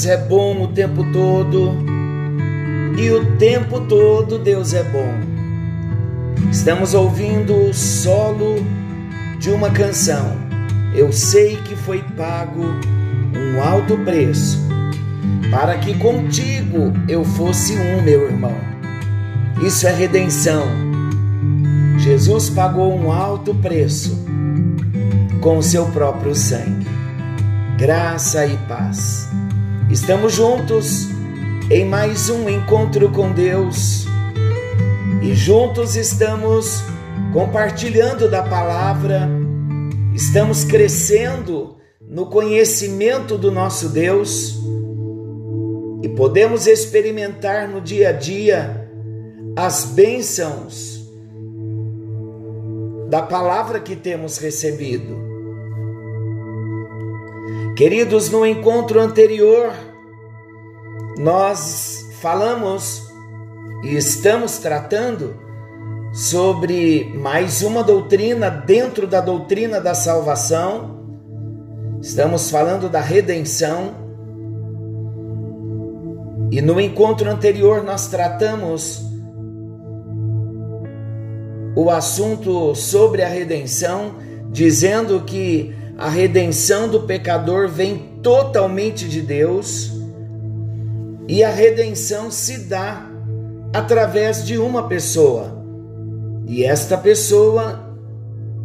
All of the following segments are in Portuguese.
Deus é bom o tempo todo e o tempo todo Deus é bom. Estamos ouvindo o solo de uma canção. Eu sei que foi pago um alto preço para que contigo eu fosse um, meu irmão. Isso é redenção. Jesus pagou um alto preço com o seu próprio sangue. Graça e paz. Estamos juntos em mais um encontro com Deus. E juntos estamos compartilhando da palavra, estamos crescendo no conhecimento do nosso Deus. E podemos experimentar no dia a dia as bênçãos da palavra que temos recebido. Queridos, no encontro anterior, nós falamos e estamos tratando sobre mais uma doutrina dentro da doutrina da salvação. Estamos falando da redenção. E no encontro anterior nós tratamos o assunto sobre a redenção, dizendo que a redenção do pecador vem totalmente de Deus e a redenção se dá através de uma pessoa. E esta pessoa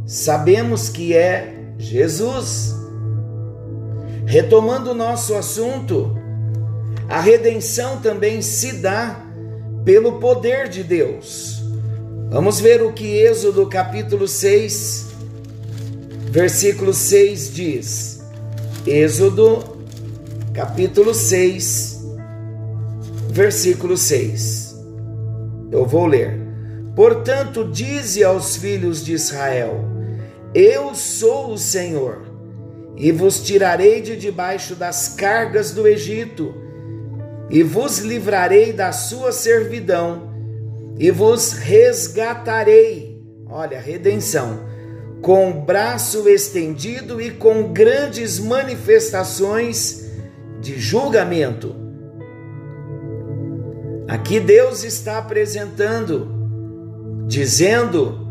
sabemos que é Jesus. Retomando o nosso assunto, a redenção também se dá pelo poder de Deus. Vamos ver o que Êxodo capítulo 6, versículo 6 diz. Êxodo capítulo 6, versículo 6. Eu vou ler. Portanto, dize aos filhos de Israel: Eu sou o Senhor, e vos tirarei de debaixo das cargas do Egito, e vos livrarei da sua servidão e vos resgatarei. Olha, redenção, com braço estendido e com grandes manifestações de julgamento. Aqui Deus está apresentando, dizendo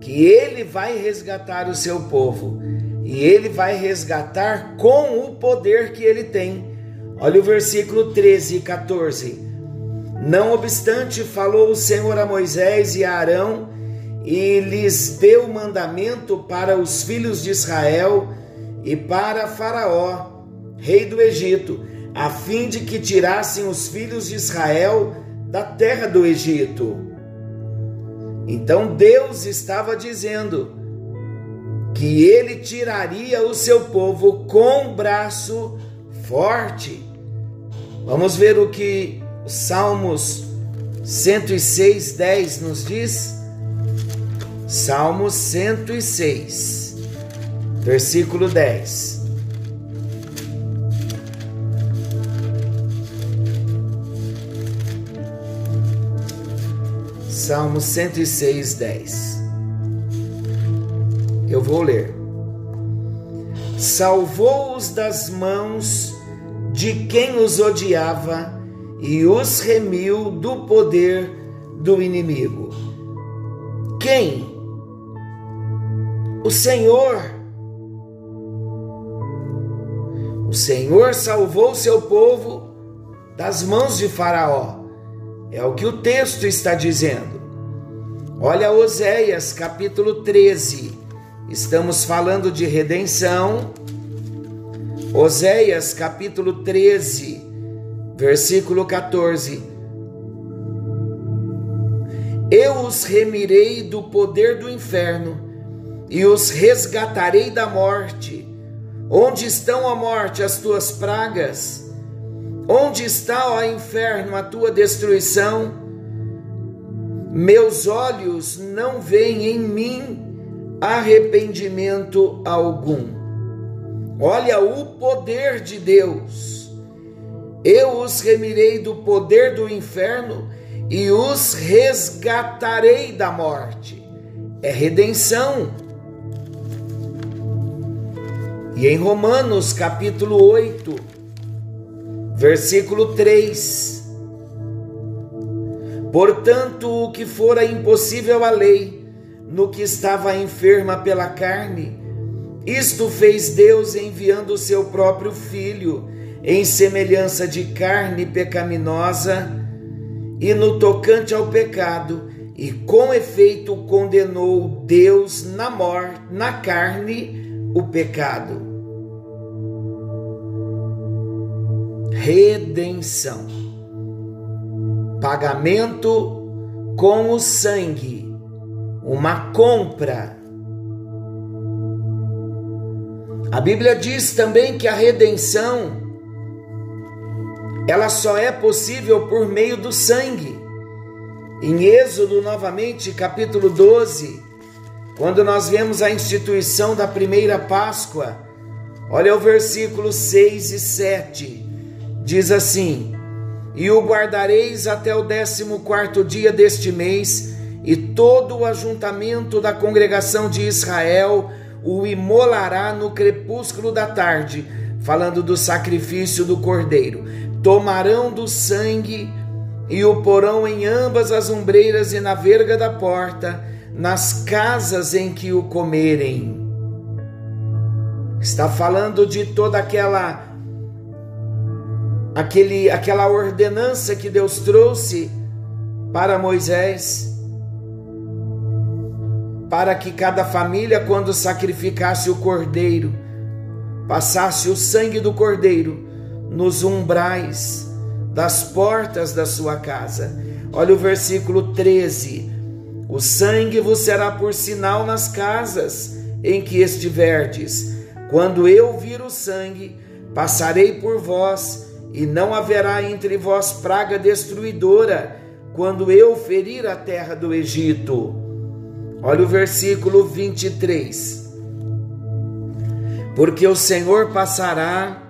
que Ele vai resgatar o seu povo e Ele vai resgatar com o poder que Ele tem. Olha o versículo 13 e 14. Não obstante, falou o Senhor a Moisés e a Arão e lhes deu mandamento para os filhos de Israel e para Faraó, rei do Egito, a fim de que tirassem os filhos de Israel da terra do Egito. Então Deus estava dizendo que ele tiraria o seu povo com braço forte. Vamos ver o que Salmos 106, 10 nos diz. Salmos 106, versículo 10. Salmos 106, 10. Eu vou ler. Salvou-os das mãos de quem os odiava e os remiu do poder do inimigo. Quem? O Senhor. O Senhor salvou seu povo das mãos de Faraó. É o que o texto está dizendo. Olha Oséias capítulo 13. Estamos falando de redenção. Oséias capítulo 13 Versículo 14: Eu os remirei do poder do inferno e os resgatarei da morte. Onde estão a morte as tuas pragas? Onde está, ó inferno, a tua destruição? Meus olhos não veem em mim arrependimento algum. Olha o poder de Deus eu os remirei do poder do inferno e os resgatarei da morte. É redenção. E em Romanos capítulo 8, Versículo 3. Portanto, o que fora impossível à lei, no que estava enferma pela carne, isto fez Deus enviando o seu próprio Filho, em semelhança de carne pecaminosa, e no tocante ao pecado, e com efeito condenou Deus na morte, na carne, o pecado. Redenção. Pagamento com o sangue, uma compra. A Bíblia diz também que a redenção ela só é possível por meio do sangue. Em Êxodo, novamente, capítulo 12, quando nós vemos a instituição da primeira Páscoa, olha o versículo 6 e 7, diz assim: E o guardareis até o décimo quarto dia deste mês, e todo o ajuntamento da congregação de Israel o imolará no crepúsculo da tarde, falando do sacrifício do cordeiro. Tomarão do sangue e o porão em ambas as ombreiras e na verga da porta, nas casas em que o comerem. Está falando de toda aquela aquele aquela ordenança que Deus trouxe para Moisés para que cada família quando sacrificasse o cordeiro passasse o sangue do cordeiro nos umbrais das portas da sua casa. Olha o versículo 13: O sangue vos será por sinal nas casas em que estiverdes. Quando eu vir o sangue, passarei por vós, e não haverá entre vós praga destruidora, quando eu ferir a terra do Egito. Olha o versículo 23. Porque o Senhor passará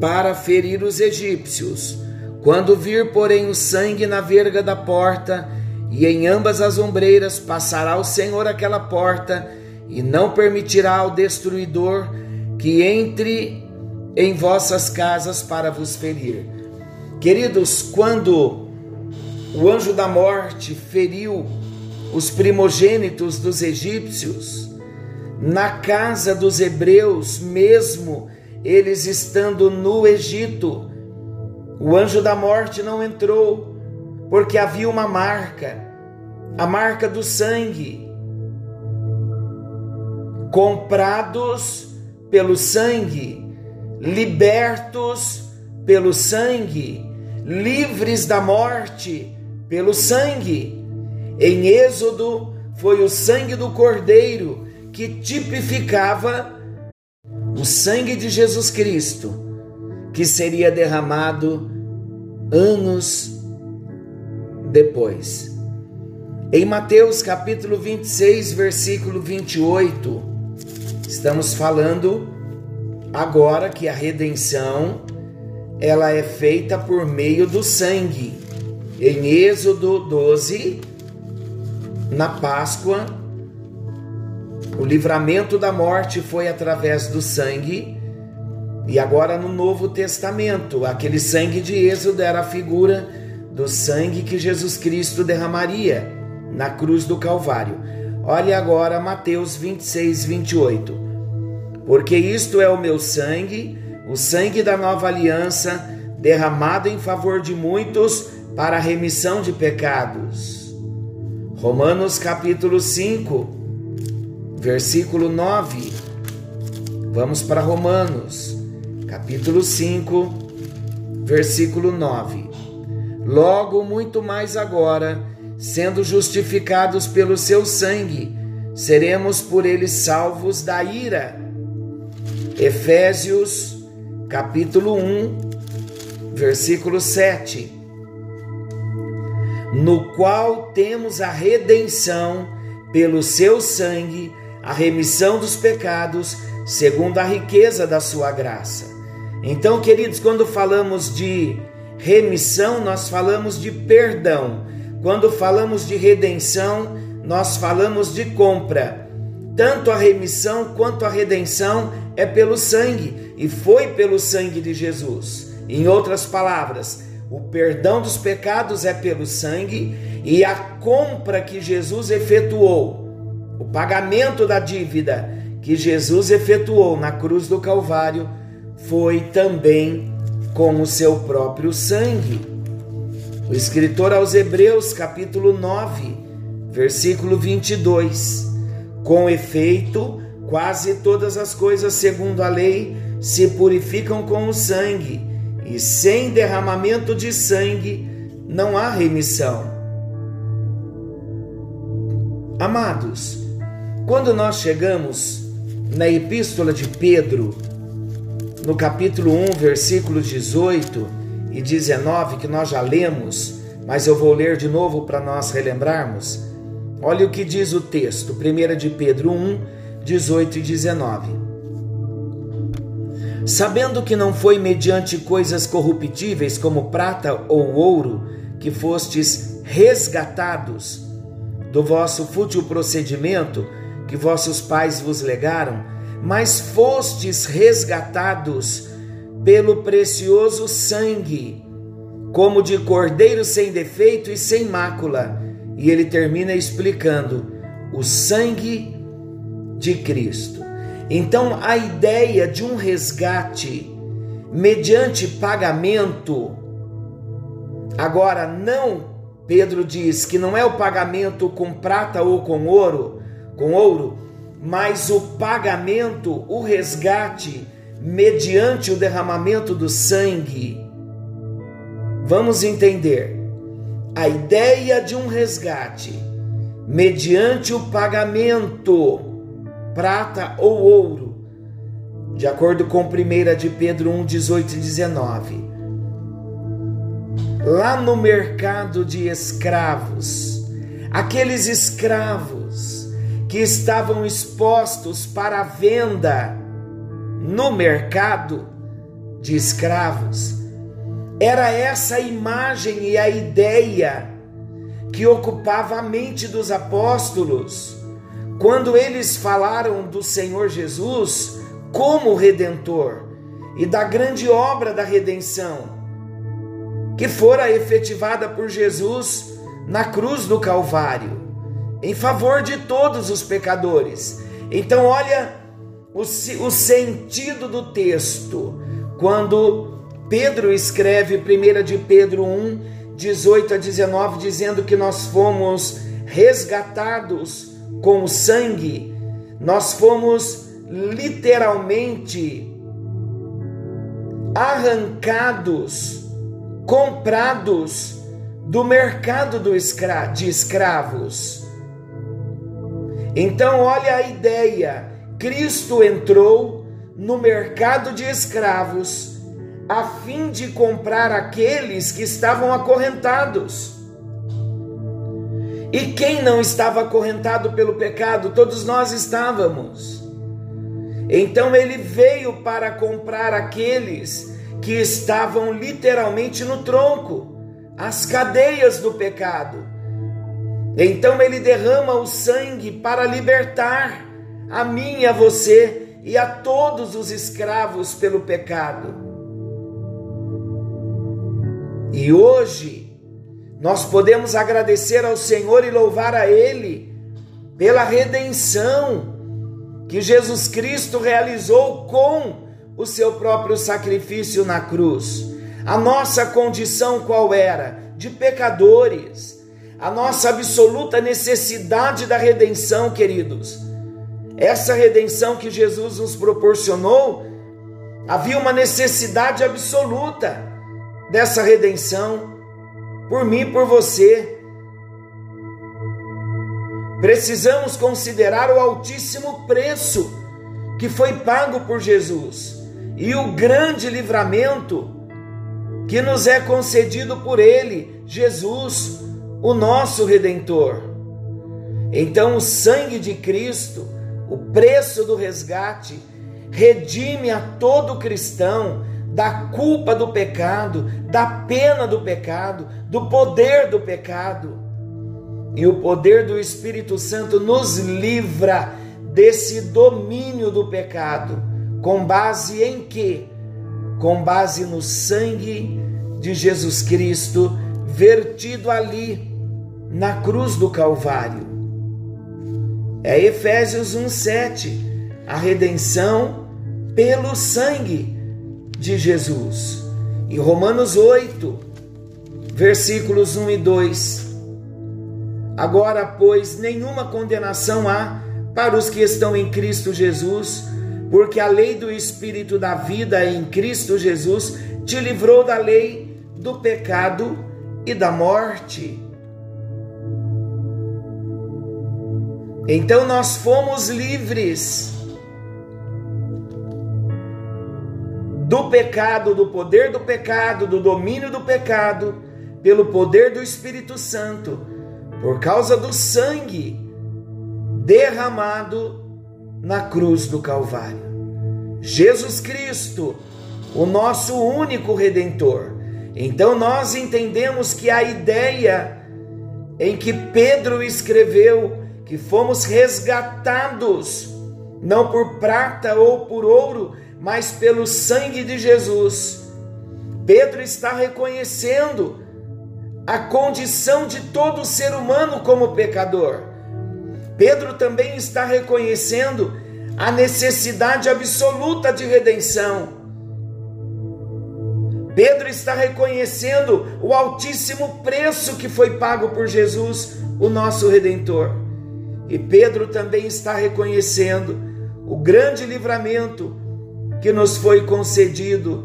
para ferir os egípcios. Quando vir, porém, o sangue na verga da porta e em ambas as ombreiras, passará o Senhor aquela porta e não permitirá ao destruidor que entre em vossas casas para vos ferir. Queridos, quando o anjo da morte feriu os primogênitos dos egípcios, na casa dos hebreus, mesmo eles estando no Egito. O anjo da morte não entrou, porque havia uma marca, a marca do sangue. Comprados pelo sangue, libertos pelo sangue, livres da morte pelo sangue. Em Êxodo, foi o sangue do cordeiro que tipificava o sangue de Jesus Cristo, que seria derramado anos depois. Em Mateus capítulo 26, versículo 28, estamos falando agora que a redenção ela é feita por meio do sangue. Em Êxodo 12, na Páscoa, o livramento da morte foi através do sangue, e agora no Novo Testamento, aquele sangue de Êxodo era a figura do sangue que Jesus Cristo derramaria na cruz do Calvário. Olhe agora Mateus 26, 28. Porque isto é o meu sangue, o sangue da nova aliança, derramado em favor de muitos para a remissão de pecados. Romanos capítulo 5, versículo 9. Vamos para Romanos, capítulo 5, versículo 9. Logo, muito mais agora, sendo justificados pelo seu sangue, seremos por ele salvos da ira. Efésios, capítulo 1, versículo 7. No qual temos a redenção pelo seu sangue a remissão dos pecados, segundo a riqueza da sua graça. Então, queridos, quando falamos de remissão, nós falamos de perdão. Quando falamos de redenção, nós falamos de compra. Tanto a remissão quanto a redenção é pelo sangue, e foi pelo sangue de Jesus. Em outras palavras, o perdão dos pecados é pelo sangue e a compra que Jesus efetuou, o pagamento da dívida que Jesus efetuou na cruz do Calvário, foi também com o seu próprio sangue. O escritor aos Hebreus, capítulo 9, versículo 22. Com efeito, quase todas as coisas, segundo a lei, se purificam com o sangue, e sem derramamento de sangue não há remissão. Amados, quando nós chegamos na epístola de Pedro, no capítulo 1, versículos 18 e 19, que nós já lemos, mas eu vou ler de novo para nós relembrarmos. Olha o que diz o texto, 1 de Pedro 1, 18 e 19. Sabendo que não foi mediante coisas corruptíveis como prata ou ouro que fostes resgatados do vosso fútil procedimento que vossos pais vos legaram, mas fostes resgatados pelo precioso sangue, como de cordeiro sem defeito e sem mácula e ele termina explicando o sangue de Cristo. Então, a ideia de um resgate mediante pagamento, agora não, Pedro diz que não é o pagamento com prata ou com ouro, com ouro, mas o pagamento, o resgate mediante o derramamento do sangue. Vamos entender a ideia de um resgate mediante o pagamento, prata ou ouro, de acordo com 1 de Pedro 1, 18 e 19. Lá no mercado de escravos, aqueles escravos que estavam expostos para venda no mercado de escravos, era essa a imagem e a ideia que ocupava a mente dos apóstolos quando eles falaram do Senhor Jesus como redentor e da grande obra da redenção que fora efetivada por Jesus na cruz do Calvário em favor de todos os pecadores. Então, olha o, o sentido do texto quando Pedro escreve 1 de Pedro 1, 18 a 19, dizendo que nós fomos resgatados com o sangue, nós fomos literalmente arrancados, comprados do mercado do escra de escravos. Então, olha a ideia: Cristo entrou no mercado de escravos a fim de comprar aqueles que estavam acorrentados. E quem não estava acorrentado pelo pecado? Todos nós estávamos. Então ele veio para comprar aqueles que estavam literalmente no tronco, as cadeias do pecado. Então ele derrama o sangue para libertar a mim a você e a todos os escravos pelo pecado. E hoje nós podemos agradecer ao Senhor e louvar a Ele pela redenção que Jesus Cristo realizou com o seu próprio sacrifício na cruz. A nossa condição qual era? De pecadores. A nossa absoluta necessidade da redenção, queridos. Essa redenção que Jesus nos proporcionou, havia uma necessidade absoluta dessa redenção por mim e por você. Precisamos considerar o altíssimo preço que foi pago por Jesus e o grande livramento que nos é concedido por Ele, Jesus, o nosso Redentor. Então, o sangue de Cristo, o preço do resgate, redime a todo cristão da culpa do pecado, da pena do pecado, do poder do pecado. E o poder do Espírito Santo nos livra desse domínio do pecado. Com base em quê? Com base no sangue de Jesus Cristo vertido ali na cruz do Calvário. É Efésios 1:7, a redenção pelo sangue de Jesus. E Romanos 8, versículos 1 e 2. Agora, pois, nenhuma condenação há para os que estão em Cristo Jesus, porque a lei do Espírito da vida em Cristo Jesus te livrou da lei do pecado e da morte. Então nós fomos livres do pecado, do poder do pecado, do domínio do pecado, pelo poder do Espírito Santo, por causa do sangue derramado na cruz do Calvário. Jesus Cristo, o nosso único redentor. Então nós entendemos que a ideia em que Pedro escreveu que fomos resgatados não por prata ou por ouro, mas pelo sangue de Jesus. Pedro está reconhecendo a condição de todo ser humano como pecador. Pedro também está reconhecendo a necessidade absoluta de redenção. Pedro está reconhecendo o altíssimo preço que foi pago por Jesus, o nosso redentor. E Pedro também está reconhecendo o grande livramento que nos foi concedido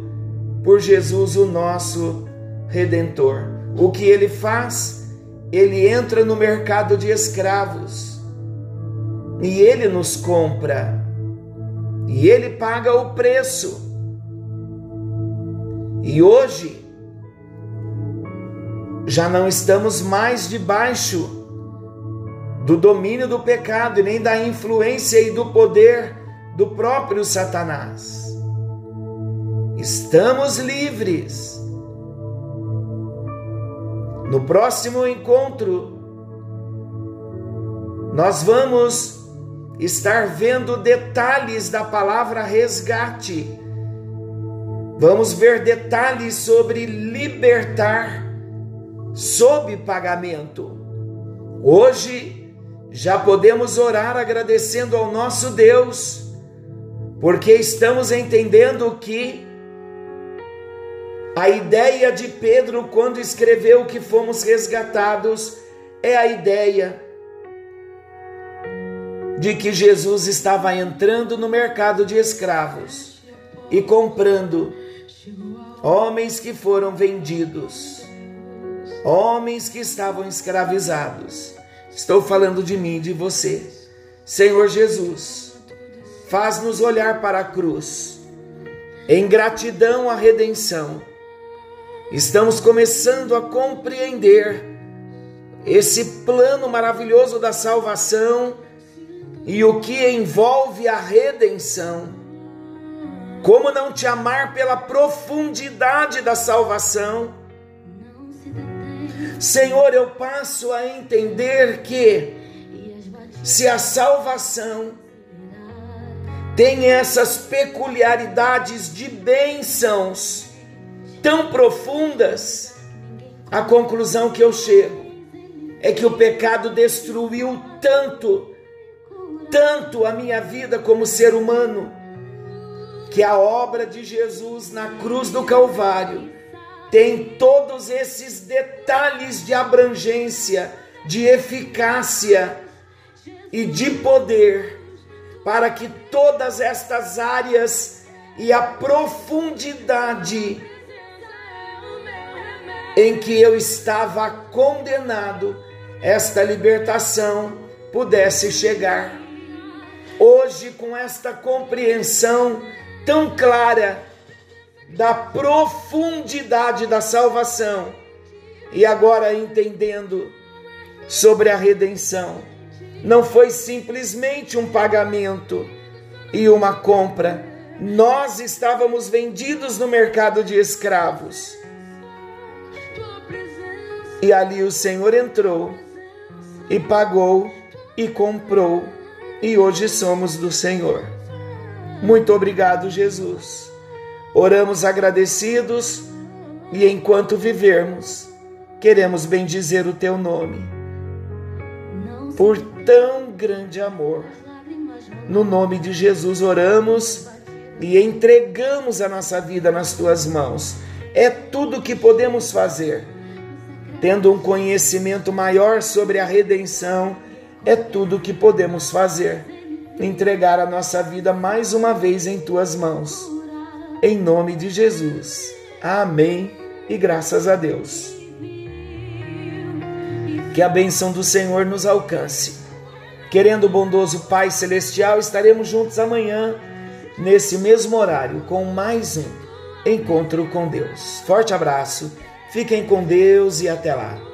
por Jesus, o nosso redentor. O que ele faz? Ele entra no mercado de escravos e ele nos compra e ele paga o preço e hoje já não estamos mais debaixo do domínio do pecado e nem da influência e do poder do próprio Satanás. Estamos livres. No próximo encontro, nós vamos estar vendo detalhes da palavra resgate Vamos ver detalhes sobre libertar sob pagamento. Hoje já podemos orar agradecendo ao nosso Deus, porque estamos entendendo que a ideia de Pedro quando escreveu que fomos resgatados é a ideia de que Jesus estava entrando no mercado de escravos e comprando homens que foram vendidos, homens que estavam escravizados. Estou falando de mim e de você. Senhor Jesus, faz-nos olhar para a cruz, em gratidão à redenção. Estamos começando a compreender esse plano maravilhoso da salvação e o que envolve a redenção como não te amar pela profundidade da salvação? Senhor, eu passo a entender que se a salvação tem essas peculiaridades de bênçãos tão profundas, a conclusão que eu chego é que o pecado destruiu tanto, tanto a minha vida como ser humano que a obra de Jesus na cruz do Calvário tem todos esses detalhes de abrangência, de eficácia e de poder, para que todas estas áreas e a profundidade em que eu estava condenado, esta libertação pudesse chegar. Hoje, com esta compreensão, tão clara da profundidade da salvação e agora entendendo sobre a redenção. Não foi simplesmente um pagamento e uma compra. Nós estávamos vendidos no mercado de escravos. E ali o Senhor entrou e pagou e comprou e hoje somos do Senhor. Muito obrigado, Jesus. Oramos agradecidos e enquanto vivermos, queremos bendizer o teu nome por tão grande amor. No nome de Jesus oramos e entregamos a nossa vida nas tuas mãos. É tudo o que podemos fazer. Tendo um conhecimento maior sobre a redenção, é tudo o que podemos fazer. Entregar a nossa vida mais uma vez em tuas mãos. Em nome de Jesus. Amém e graças a Deus. Que a bênção do Senhor nos alcance. Querendo o bondoso Pai Celestial, estaremos juntos amanhã, nesse mesmo horário, com mais um encontro com Deus. Forte abraço, fiquem com Deus e até lá.